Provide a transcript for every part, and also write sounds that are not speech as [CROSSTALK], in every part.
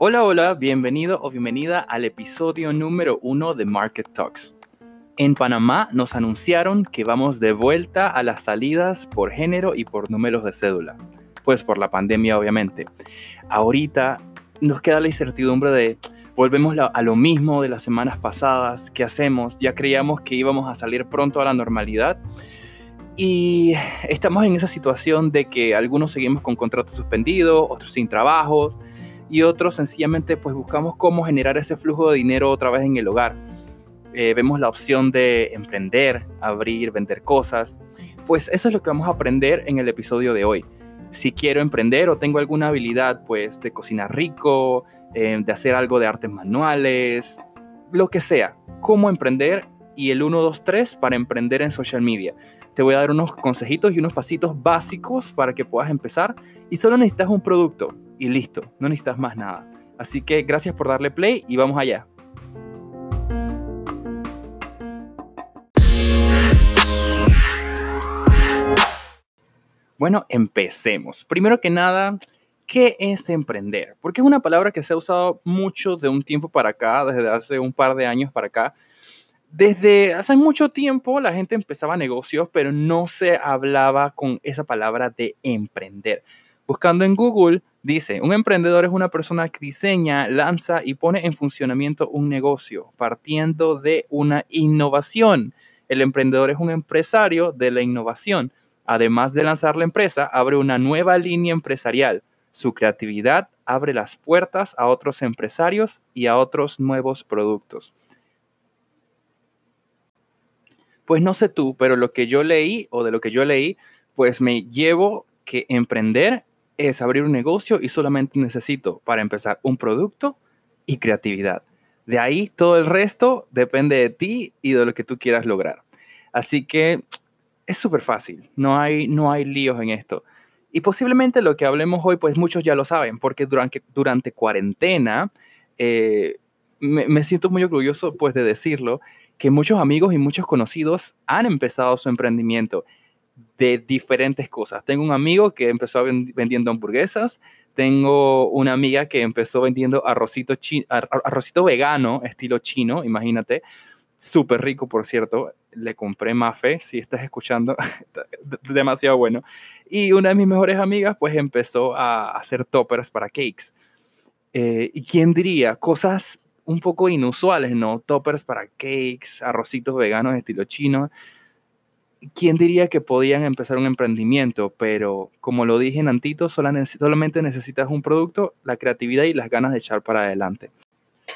Hola, hola, bienvenido o bienvenida al episodio número uno de Market Talks. En Panamá nos anunciaron que vamos de vuelta a las salidas por género y por números de cédula, pues por la pandemia obviamente. Ahorita nos queda la incertidumbre de volvemos a lo mismo de las semanas pasadas, ¿qué hacemos? Ya creíamos que íbamos a salir pronto a la normalidad y estamos en esa situación de que algunos seguimos con contratos suspendidos, otros sin trabajos y otros sencillamente pues buscamos cómo generar ese flujo de dinero otra vez en el hogar. Eh, vemos la opción de emprender, abrir, vender cosas. Pues eso es lo que vamos a aprender en el episodio de hoy. Si quiero emprender o tengo alguna habilidad pues de cocinar rico, eh, de hacer algo de artes manuales, lo que sea, cómo emprender y el 1, 2, 3 para emprender en social media te voy a dar unos consejitos y unos pasitos básicos para que puedas empezar y solo necesitas un producto y listo, no necesitas más nada. Así que gracias por darle play y vamos allá. Bueno, empecemos. Primero que nada, ¿qué es emprender? Porque es una palabra que se ha usado mucho de un tiempo para acá, desde hace un par de años para acá, desde hace mucho tiempo la gente empezaba negocios, pero no se hablaba con esa palabra de emprender. Buscando en Google, dice, un emprendedor es una persona que diseña, lanza y pone en funcionamiento un negocio, partiendo de una innovación. El emprendedor es un empresario de la innovación. Además de lanzar la empresa, abre una nueva línea empresarial. Su creatividad abre las puertas a otros empresarios y a otros nuevos productos. Pues no sé tú, pero lo que yo leí o de lo que yo leí, pues me llevo que emprender es abrir un negocio y solamente necesito para empezar un producto y creatividad. De ahí todo el resto depende de ti y de lo que tú quieras lograr. Así que es súper fácil, no hay, no hay líos en esto. Y posiblemente lo que hablemos hoy, pues muchos ya lo saben, porque durante, durante cuarentena eh, me, me, siento muy orgulloso pues de decirlo, que muchos amigos y muchos conocidos han empezado su emprendimiento de diferentes cosas. Tengo un amigo que empezó vendiendo hamburguesas, tengo una amiga que empezó vendiendo arrocito, arrocito vegano, estilo chino, imagínate, súper rico, por cierto. Le compré mafe, si estás escuchando, [LAUGHS] demasiado bueno. Y una de mis mejores amigas, pues empezó a hacer toppers para cakes. Eh, ¿Y quién diría? Cosas un poco inusuales, ¿no? Toppers para cakes, arrocitos veganos de estilo chino. ¿Quién diría que podían empezar un emprendimiento? Pero como lo dije en Antito, solamente necesitas un producto, la creatividad y las ganas de echar para adelante.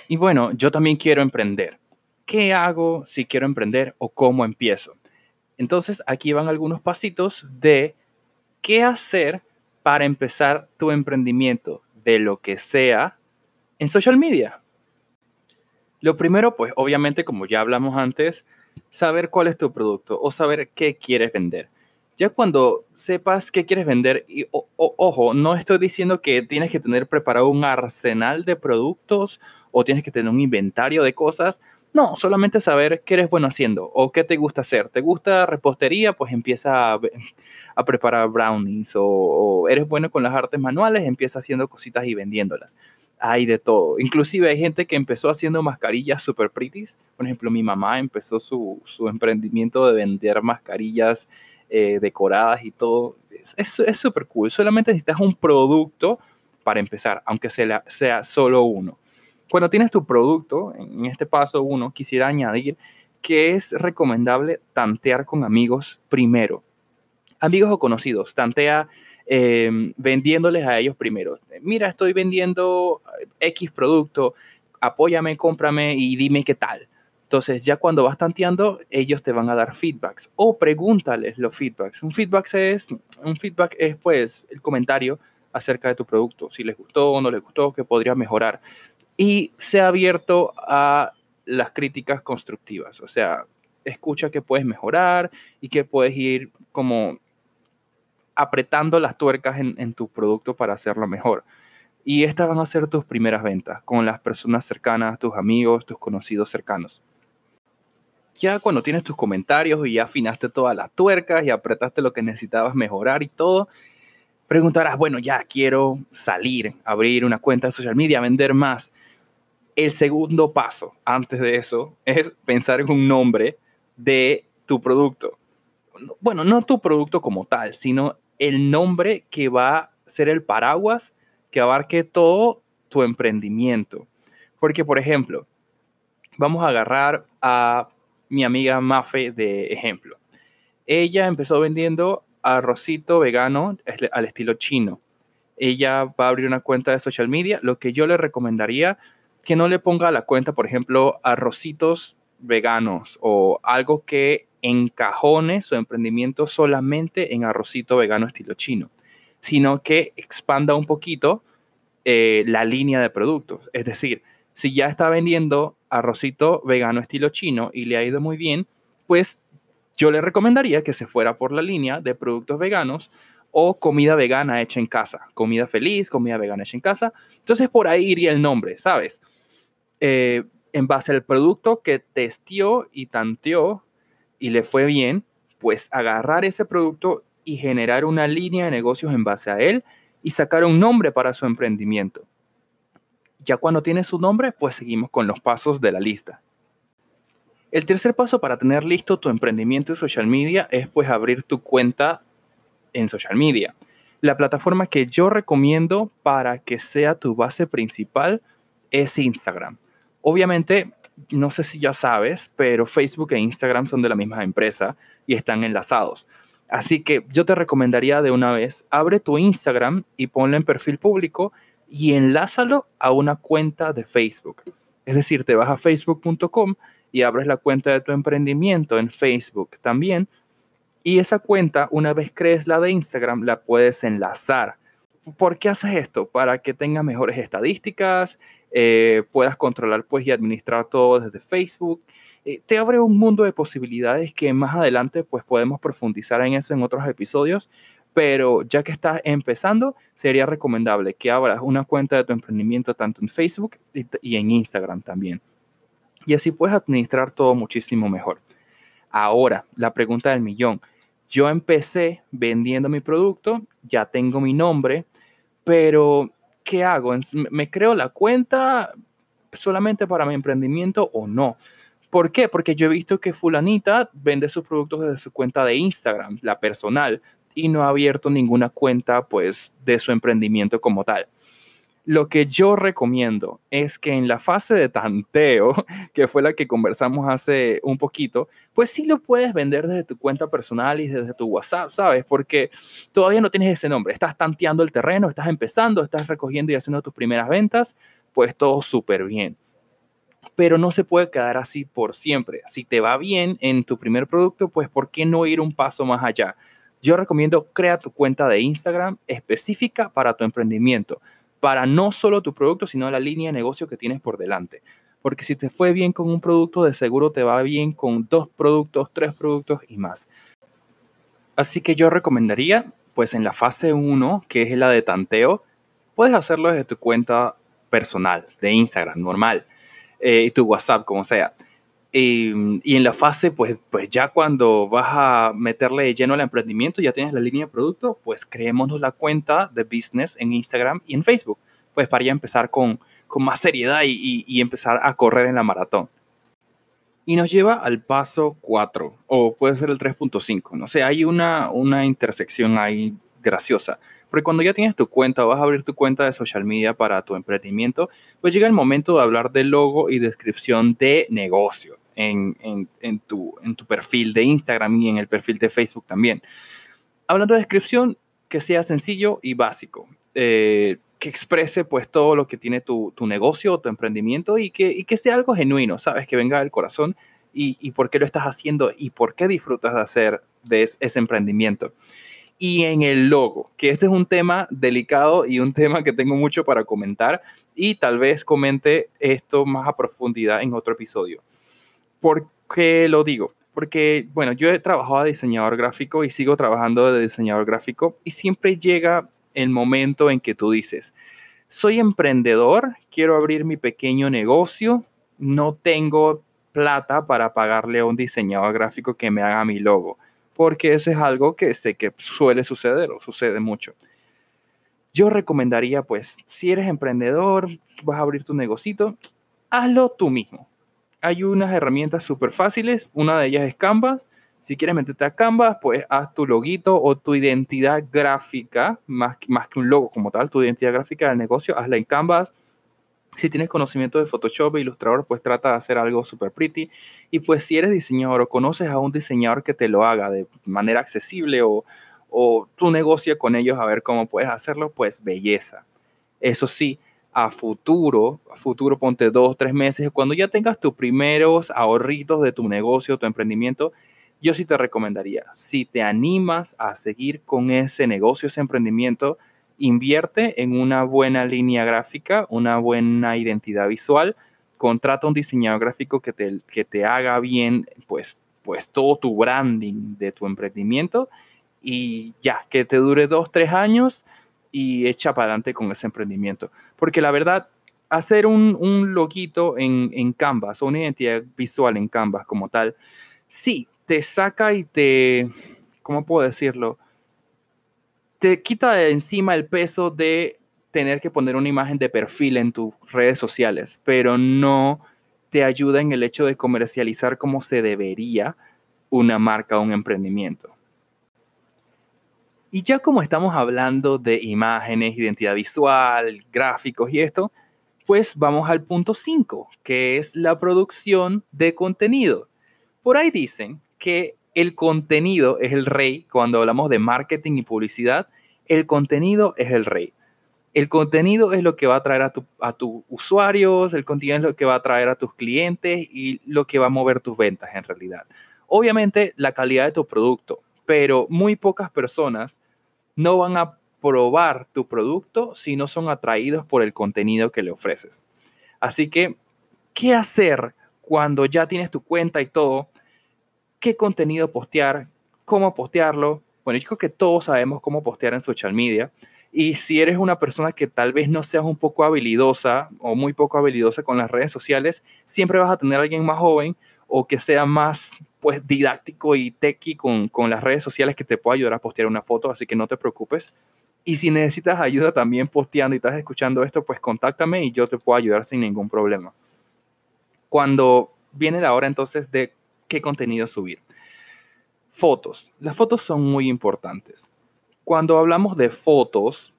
Y bueno, yo también quiero emprender. ¿Qué hago si quiero emprender o cómo empiezo? Entonces aquí van algunos pasitos de qué hacer para empezar tu emprendimiento de lo que sea en social media. Lo primero, pues obviamente, como ya hablamos antes, saber cuál es tu producto o saber qué quieres vender. Ya cuando sepas qué quieres vender, y ojo, no estoy diciendo que tienes que tener preparado un arsenal de productos o tienes que tener un inventario de cosas. No, solamente saber qué eres bueno haciendo o qué te gusta hacer. ¿Te gusta repostería? Pues empieza a, preparar brownies o, o, eres bueno con las artes manuales, empieza haciendo cositas y vendiéndolas hay de todo. Inclusive hay gente que empezó haciendo mascarillas super pretties. Por ejemplo, mi mamá empezó su, emprendimiento de vender mascarillas eh, decoradas y todo. Es súper cool. Solamente necesitas un producto para empezar, aunque sea, sea solo uno. Cuando tienes tu producto, en este paso uno, quisiera añadir que es recomendable tantear con amigos primero. Amigos o conocidos, tantea Em, vendiéndoles a ellos primero. Mira, estoy vendiendo X producto, apóyame, cómprame y dime qué tal. Entonces, ya cuando vas tanteando, ellos te van a dar feedbacks o pregúntales los feedbacks. Un feedback es, un feedback es pues el comentario acerca de tu producto, si les gustó o no les gustó, qué podrías mejorar. Y sea abierto a las críticas constructivas, o sea, escucha qué puedes mejorar y qué puedes ir como apretando las tuercas en, tu producto para hacerlo mejor. Y estas van a ser tus primeras ventas con las personas cercanas, tus amigos, tus conocidos cercanos. ya cuando tienes tus comentarios y ya afinaste todas las tuercas y apretaste lo que necesitabas mejorar y todo, preguntarás, bueno, ya quiero salir, abrir una cuenta de social media, vender más. El segundo paso antes de eso es pensar en un nombre de tu producto. Bueno, no tu producto como tal, sino el nombre que va a ser el paraguas que abarque todo tu emprendimiento. Porque, por ejemplo, vamos a agarrar a mi amiga Mafe de ejemplo. Ella empezó vendiendo arrocito vegano al estilo chino. Ella va a abrir una cuenta de social media. Lo que yo le recomendaría que no le ponga a la cuenta, por ejemplo, arrocitos veganos o algo que encajone su emprendimiento solamente en arrocito vegano estilo chino, sino que expanda un poquito eh, la línea de productos. Es decir, si ya está vendiendo arrocito vegano estilo chino y le ha ido muy bien, pues yo le recomendaría que se fuera por la línea de productos veganos o comida vegana hecha en casa. Comida feliz, comida vegana hecha en casa. Entonces por ahí iría el nombre, ¿sabes? Eh, en base al producto que testió y tanteó y le fue bien, pues agarrar ese producto y generar una línea de negocios en base a él y sacar un nombre para su emprendimiento. Ya cuando tiene su nombre, pues seguimos con los pasos de la lista. El tercer paso para tener listo tu emprendimiento en social media es pues abrir tu cuenta en social media. La plataforma que yo recomiendo para que sea tu base principal es Instagram. Obviamente, no sé si ya sabes, pero Facebook e Instagram son de la misma empresa y están enlazados. Así que yo te recomendaría de una vez, abre tu Instagram y ponle en perfil público y enlázalo a una cuenta de Facebook. Es decir, te vas a facebook.com y abres la cuenta de tu emprendimiento en Facebook también. Y esa cuenta, una vez crees la de Instagram, la puedes enlazar. ¿Por qué haces esto? Para que tengas mejores estadísticas, eh, puedas controlar pues, y administrar todo desde Facebook. Eh, te abre un mundo de posibilidades que más adelante pues, podemos profundizar en eso en otros episodios, pero ya que estás empezando, sería recomendable que abras una cuenta de tu emprendimiento tanto en Facebook y, en Instagram también. Y así puedes administrar todo muchísimo mejor. Ahora, la pregunta del millón. Yo empecé vendiendo mi producto, ya tengo mi nombre, pero ¿qué hago? ¿Me creo la cuenta solamente para mi emprendimiento o no? ¿Por qué? Porque yo he visto que fulanita vende sus productos desde su cuenta de Instagram, la personal, y no ha abierto ninguna cuenta pues de su emprendimiento como tal. Lo que yo recomiendo es que en la fase de tanteo, [LAUGHS] que fue la que conversamos hace un poquito, pues sí lo puedes vender desde tu cuenta personal y desde tu WhatsApp, ¿sabes? Porque todavía no tienes ese nombre, estás tanteando el terreno, estás empezando, estás recogiendo y haciendo tus primeras ventas, pues todo súper bien. Pero no se puede quedar así por siempre. Si te va bien en tu primer producto, pues ¿por qué no ir un paso más allá? yo recomiendo crea tu cuenta de Instagram específica para tu emprendimiento, para no solo tu producto, sino la línea de negocio que tienes por delante. Porque si te fue bien con un producto, de seguro te va bien con dos productos, tres productos y más. Así que yo recomendaría, pues en la fase 1, que es la de tanteo, puedes hacerlo desde tu cuenta personal, de Instagram, normal, eh, y tu WhatsApp, como sea. Y, en la fase, pues, pues ya cuando vas a meterle lleno al emprendimiento, ya tienes la línea de producto, pues creémonos la cuenta de business en Instagram y en Facebook, pues para ya empezar con, con más seriedad y, y, empezar a correr en la maratón. Y nos lleva al paso 4, o puede ser el 3.5, no sé, hay una, una intersección ahí graciosa. Porque cuando ya tienes tu cuenta, vas a abrir tu cuenta de social media para tu emprendimiento, pues llega el momento de hablar de logo y descripción de negocio en, tu, en tu perfil de Instagram y en el perfil de Facebook también. Hablando de descripción, que sea sencillo y básico. Eh, que exprese pues todo lo que tiene tu, tu negocio o tu emprendimiento y que, y que sea algo genuino, ¿sabes? Que venga del corazón y, y, por qué lo estás haciendo y por qué disfrutas de hacer de ese emprendimiento. Y en el logo, que este es un tema delicado y un tema que tengo mucho para comentar y tal vez comente esto más a profundidad en otro episodio. ¿Por qué lo digo? Porque, bueno, yo he trabajado de diseñador gráfico y sigo trabajando de diseñador gráfico y siempre llega el momento en que tú dices, soy emprendedor, quiero abrir mi pequeño negocio, no tengo plata para pagarle a un diseñador gráfico que me haga mi logo, porque eso es algo que sé que suele suceder o sucede mucho. Yo recomendaría, pues, si eres emprendedor, vas a abrir tu negocito, hazlo tú mismo. Hay unas herramientas súper fáciles, una de ellas es Canvas. Si quieres meterte a Canvas, pues haz tu loguito o tu identidad gráfica, más, más que un logo como tal, tu identidad gráfica del negocio, hazla en Canvas si tienes conocimiento de Photoshop e Illustrator, pues trata de hacer algo super pretty. Y pues si eres diseñador o conoces a un diseñador que te lo haga de manera accesible o, o tú negocia con ellos a ver cómo puedes hacerlo, pues belleza. Eso sí, a futuro, a futuro ponte dos, tres meses, cuando ya tengas tus primeros ahorritos de tu negocio, tu emprendimiento, yo sí te recomendaría, si te animas a seguir con ese negocio, ese emprendimiento, invierte en una buena línea gráfica, una buena identidad visual, contrata un diseñador gráfico que te, que te haga bien, pues, pues todo tu branding de tu emprendimiento y ya, que te dure dos, tres años y echa para adelante con ese emprendimiento. Porque la verdad, hacer un, un loguito en, en Canvas o una identidad visual en Canvas como tal, sí, te saca y te, ¿cómo puedo decirlo? te quita de encima el peso de tener que poner una imagen de perfil en tus redes sociales, pero no te ayuda en el hecho de comercializar como se debería una marca o un emprendimiento. Y ya como estamos hablando de imágenes, identidad visual, gráficos y esto, pues vamos al punto 5, que es la producción de contenido. Por ahí dicen que el contenido es el rey cuando hablamos de marketing y publicidad. El contenido es el rey. El contenido es lo que va a traer a, a tus usuarios, el contenido es lo que va a traer a tus clientes y lo que va a mover tus ventas en realidad. Obviamente la calidad de tu producto, pero muy pocas personas no van a probar tu producto si no son atraídos por el contenido que le ofreces. Así que, ¿qué hacer cuando ya tienes tu cuenta y todo? qué contenido postear, cómo postearlo. Bueno, yo creo que todos sabemos cómo postear en social media. Y si eres una persona que tal vez no seas un poco habilidosa o muy poco habilidosa con las redes sociales, siempre vas a tener a alguien más joven o que sea más pues didáctico y techy con, con las redes sociales que te pueda ayudar a postear una foto, así que no te preocupes. Y si necesitas ayuda también posteando y estás escuchando esto, pues contáctame y yo te puedo ayudar sin ningún problema. Cuando viene la hora entonces de qué contenido subir. Fotos. Las fotos son muy importantes. Cuando hablamos de fotos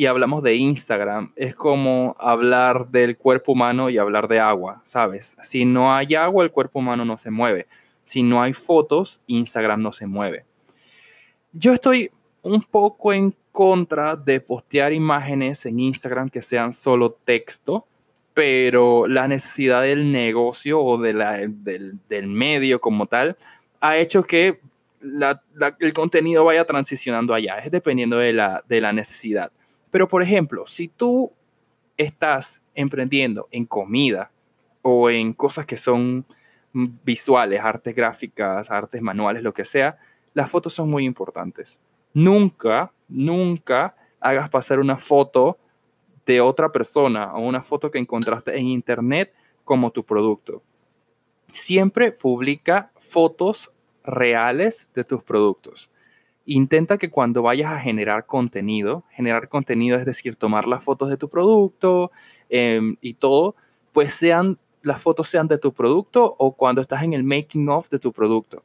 y hablamos de Instagram, es como hablar del cuerpo humano y hablar de agua, ¿sabes? Si no hay agua, el cuerpo humano no se mueve. Si no hay fotos, Instagram no se mueve. Yo estoy un poco en contra de postear imágenes en Instagram que sean solo texto pero la necesidad del negocio o de la, del, del, medio como tal ha hecho que el contenido vaya transicionando allá, es dependiendo de la, de la necesidad. Pero, por ejemplo, si tú estás emprendiendo en comida o en cosas que son visuales, artes gráficas, artes manuales, lo que sea, las fotos son muy importantes. Nunca, nunca hagas pasar una foto de otra persona o una foto que encontraste en internet como tu producto. Siempre publica fotos reales de tus productos. Intenta que cuando vayas a generar contenido, generar contenido es decir, tomar las fotos de tu producto em, y todo, pues sean las fotos sean de tu producto o cuando estás en el making of de tu producto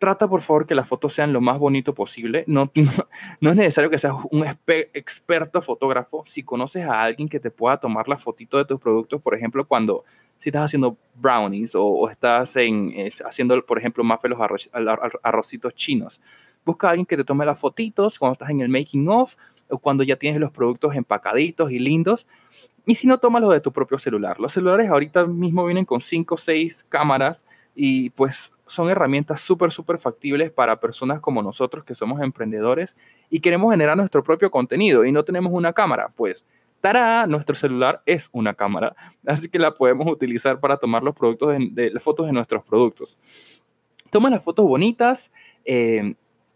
trata por favor que las fotos sean lo más bonito posible. No, [LAUGHS] no, es necesario que seas un experto fotógrafo. Si conoces a alguien que te pueda tomar la fotito de tus productos, por ejemplo, cuando si estás haciendo brownies o, estás en, haciendo, por ejemplo, más los arrocitos chinos, busca a alguien que te tome las fotitos cuando estás en el making of o cuando ya tienes los productos empacaditos y lindos. Y si no, tómalo de tu propio celular. Los celulares ahorita mismo vienen con 5 o 6 cámaras y pues son herramientas súper, súper factibles para personas como nosotros que somos emprendedores y queremos generar nuestro propio contenido y no tenemos una cámara. Pues, ¡tará! Nuestro celular es una cámara, así que la podemos utilizar para tomar los productos de, las fotos de nuestros productos. Toma las fotos bonitas, eh,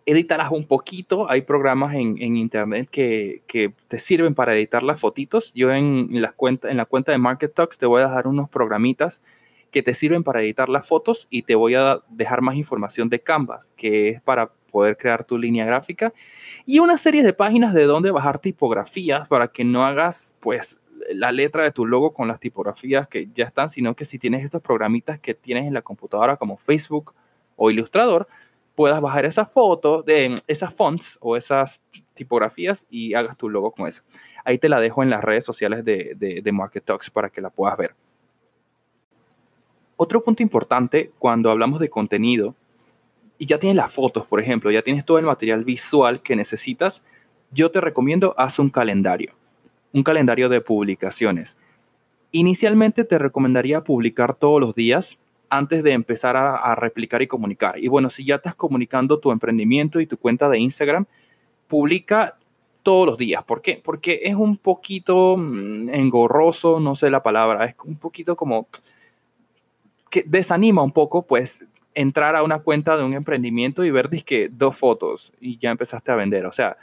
edítalas un poquito. Hay programas en, internet que, te sirven para editar las fotitas. Yo en, en, cuenta, en la cuenta de Market Talks te voy a dejar unos programitas que te sirven para editar las fotos y te voy a dejar más información de Canvas, que es para poder crear tu línea gráfica y una serie de páginas de dónde bajar tipografías para que no hagas pues la letra de tu logo con las tipografías que ya están, sino que si tienes estos programitas que tienes en la computadora como Facebook o Illustrator, puedas bajar esas fotos de esas fonts o esas tipografías y hagas tu logo con eso. Ahí te la dejo en las redes sociales de, de, de Market Talks para que la puedas ver. Otro punto importante cuando hablamos de contenido, y ya tienes las fotos, por ejemplo, ya tienes todo el material visual que necesitas, yo te recomiendo haz un calendario, un calendario de publicaciones. Inicialmente te recomendaría publicar todos los días antes de empezar a, replicar y comunicar. Y bueno, si ya estás comunicando tu emprendimiento y tu cuenta de Instagram, publica todos los días. ¿Por qué? Porque es un poquito mm, engorroso, no sé la palabra, es un poquito como que desanima un poco, pues, entrar a una cuenta de un emprendimiento y ver que dos fotos y ya empezaste a vender. O sea,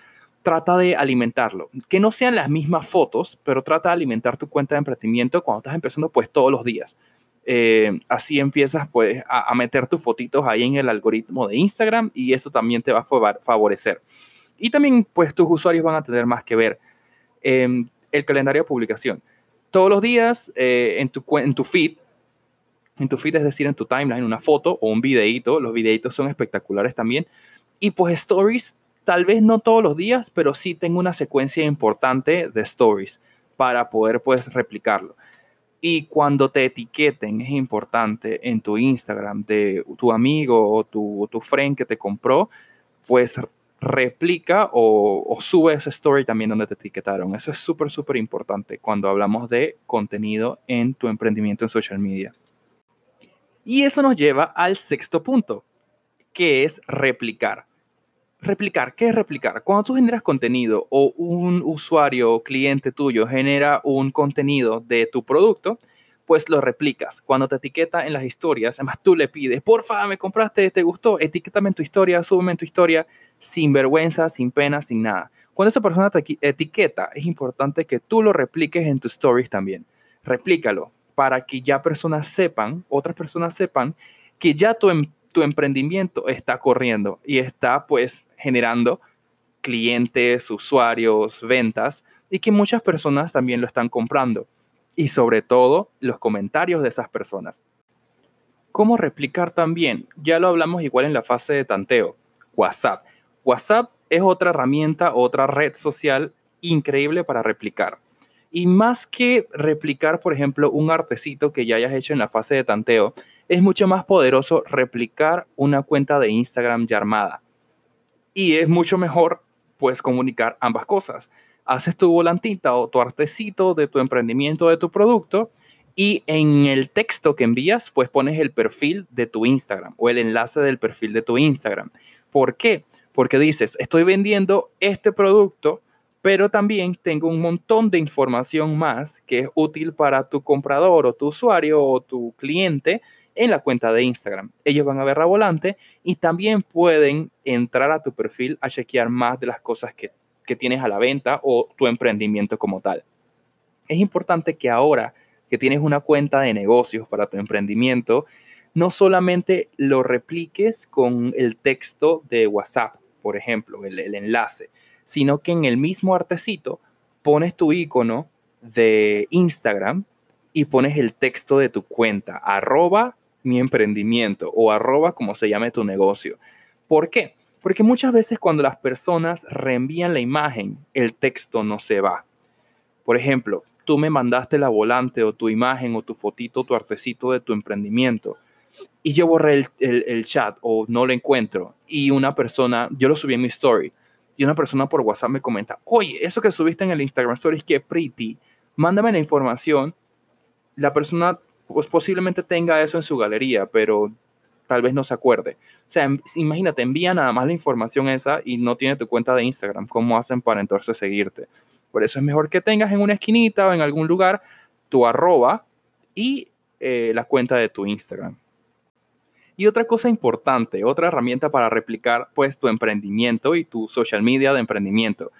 trata de alimentarlo. Que no sean las mismas fotos, pero trata de alimentar tu cuenta de emprendimiento cuando estás empezando, pues, todos los días. Eh, así empiezas, pues, a, meter tus fotitos ahí en el algoritmo de Instagram y eso también te va a favorecer. Y también, pues, tus usuarios van a tener más que ver. Eh, el calendario de publicación. Todos los días eh, en, tu, en tu feed en tu feed, es decir, en tu timeline, una foto o un videíto. Los videitos son espectaculares también. Y pues stories, tal vez no todos los días, pero sí tengo una secuencia importante de stories para poder pues replicarlo. Y cuando te etiqueten, es importante en tu Instagram de tu amigo o tu, tu friend que te compró, pues replica o, o, sube ese story también donde te etiquetaron. Eso es súper, súper importante cuando hablamos de contenido en tu emprendimiento en social media. Y eso nos lleva al sexto punto, que es replicar. Replicar, ¿qué es replicar? Cuando tú generas contenido o un usuario o cliente tuyo genera un contenido de tu producto, pues lo replicas. Cuando te etiqueta en las historias, además tú le pides, porfa, me compraste, te gustó, etiquétame en tu historia, súbeme en tu historia, sin vergüenza, sin pena, sin nada. Cuando esa persona te etiqueta, es importante que tú lo repliques en tus stories también. Replícalo, para que ya personas sepan, otras personas sepan que ya tu, em, tu emprendimiento está corriendo y está pues generando clientes, usuarios, ventas y que muchas personas también lo están comprando. Y sobre todo los comentarios de esas personas. ¿Cómo replicar también? Ya lo hablamos igual en la fase de tanteo. WhatsApp. WhatsApp es otra herramienta, otra red social increíble para replicar. Y más que replicar, por ejemplo, un artecito que ya hayas hecho en la fase de tanteo, es mucho más poderoso replicar una cuenta de Instagram ya armada. Y es mucho mejor, pues, comunicar ambas cosas. Haces tu volantita o tu artecito de tu emprendimiento, de tu producto, y en el texto que envías, pues pones el perfil de tu Instagram o el enlace del perfil de tu Instagram. ¿Por qué? Porque dices, estoy vendiendo este producto pero también tengo un montón de información más que es útil para tu comprador o tu usuario o tu cliente en la cuenta de Instagram. Ellos van a ver la volante y también pueden entrar a tu perfil a chequear más de las cosas que, que tienes a la venta o tu emprendimiento como tal. Es importante que ahora que tienes una cuenta de negocios para tu emprendimiento, no solamente lo repliques con el texto de WhatsApp, por ejemplo, el enlace, sino que en el mismo artecito pones tu icono de Instagram y pones el texto de tu cuenta, arroba mi emprendimiento o arroba como se llame tu negocio. ¿Por qué? Porque muchas veces cuando las personas reenvían la imagen, el texto no se va. Por ejemplo, tú me mandaste la volante o tu imagen o tu fotito, tu artecito de tu emprendimiento y yo borré el, el chat o no lo encuentro y una persona, yo lo subí en mi story y una persona por WhatsApp me comenta, oye, eso que subiste en el Instagram Stories, que pretty, mándame la información. La persona pues posiblemente tenga eso en su galería, pero tal vez no se acuerde. O sea, imagínate, envía nada más la información esa y no tiene tu cuenta de Instagram. ¿Cómo hacen para entonces seguirte? Por eso es mejor que tengas en una esquinita o en algún lugar tu arroba y eh, la cuenta de tu Instagram. Y otra cosa importante, otra herramienta para replicar pues tu emprendimiento y tu social media de emprendimiento,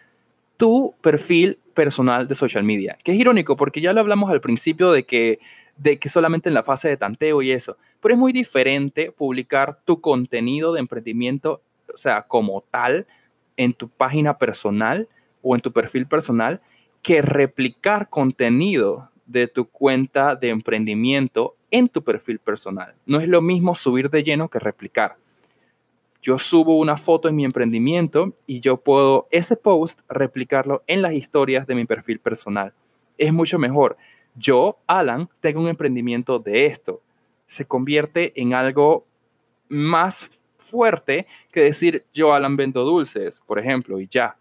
tu perfil personal de social media, que es irónico porque ya lo hablamos al principio de que de que solamente en la fase de tanteo y eso. Pero es muy diferente publicar tu contenido de emprendimiento, o sea, como tal, en tu página personal o en tu perfil personal, que replicar contenido de tu cuenta de emprendimiento en tu perfil personal. No es lo mismo subir de lleno que replicar. Yo subo una foto en mi emprendimiento y yo puedo ese post replicarlo en las historias de mi perfil personal. Es mucho mejor. Yo, Alan, tengo un emprendimiento de esto. Se convierte en algo más fuerte que decir yo, Alan, vendo dulces, por ejemplo, y ya.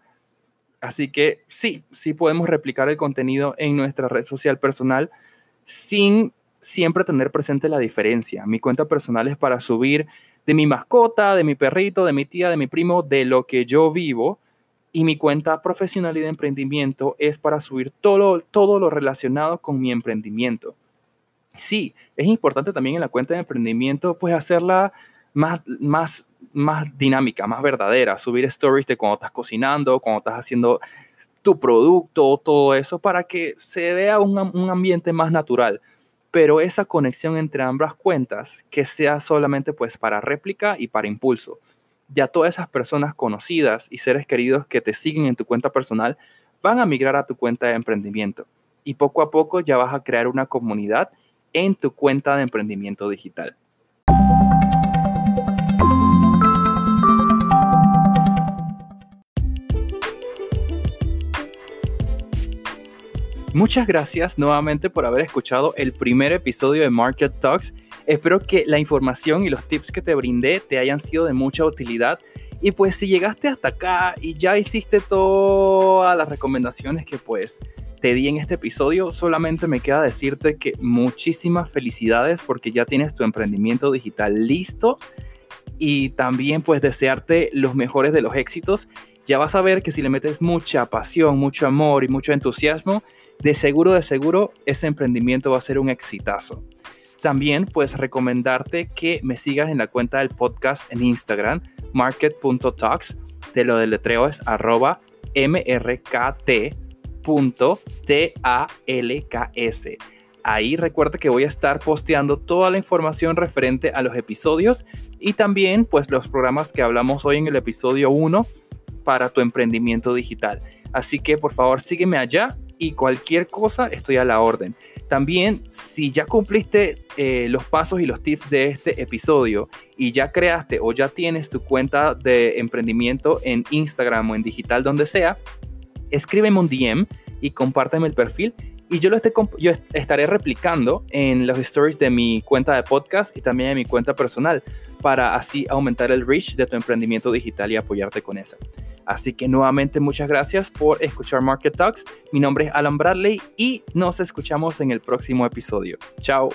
Así que sí, sí podemos replicar el contenido en nuestra red social personal sin siempre tener presente la diferencia. Mi cuenta personal es para subir de mi mascota, de mi perrito, de mi tía, de mi primo, de lo que yo vivo. Y mi cuenta profesional y de emprendimiento es para subir todo, todo lo relacionado con mi emprendimiento. Sí, es importante también en la cuenta de emprendimiento, pues hacerla más, más, más dinámica, más verdadera, subir stories de cuando estás cocinando, cuando estás haciendo tu producto, todo eso, para que se vea un, un ambiente más natural pero esa conexión entre ambas cuentas que sea solamente pues para réplica y para impulso. Ya todas esas personas conocidas y seres queridos que te siguen en tu cuenta personal van a migrar a tu cuenta de emprendimiento y poco a poco ya vas a crear una comunidad en tu cuenta de emprendimiento digital. Muchas gracias nuevamente por haber escuchado el primer episodio de Market Talks. Espero que la información y los tips que te brindé te hayan sido de mucha utilidad. Y pues si llegaste hasta acá y ya hiciste todas las recomendaciones que pues te di en este episodio, solamente me queda decirte que muchísimas felicidades porque ya tienes tu emprendimiento digital listo y también pues desearte los mejores de los éxitos. Ya vas a ver que si le metes mucha pasión, mucho amor y mucho entusiasmo, de seguro, de seguro, ese emprendimiento va a ser un exitazo. También puedes recomendarte que me sigas en la cuenta del podcast en Instagram, market.talks. Te lo deletreo es arroba mrkt.talks. Ahí recuerda que voy a estar posteando toda la información referente a los episodios y también pues los programas que hablamos hoy en el episodio 1 para tu emprendimiento digital. Así que por favor sígueme allá y cualquier cosa estoy a la orden. También, si ya cumpliste eh, los pasos y los tips de este episodio y ya creaste o ya tienes tu cuenta de emprendimiento en Instagram o en digital, donde sea, escríbeme un DM y compárteme el perfil y yo lo yo estaré replicando en los stories de mi cuenta de podcast y también en mi cuenta personal para así aumentar el reach de tu emprendimiento digital y apoyarte con esa. Así que nuevamente muchas gracias por escuchar Market Talks. Mi nombre es Alan Bradley y nos escuchamos en el próximo episodio. Chao.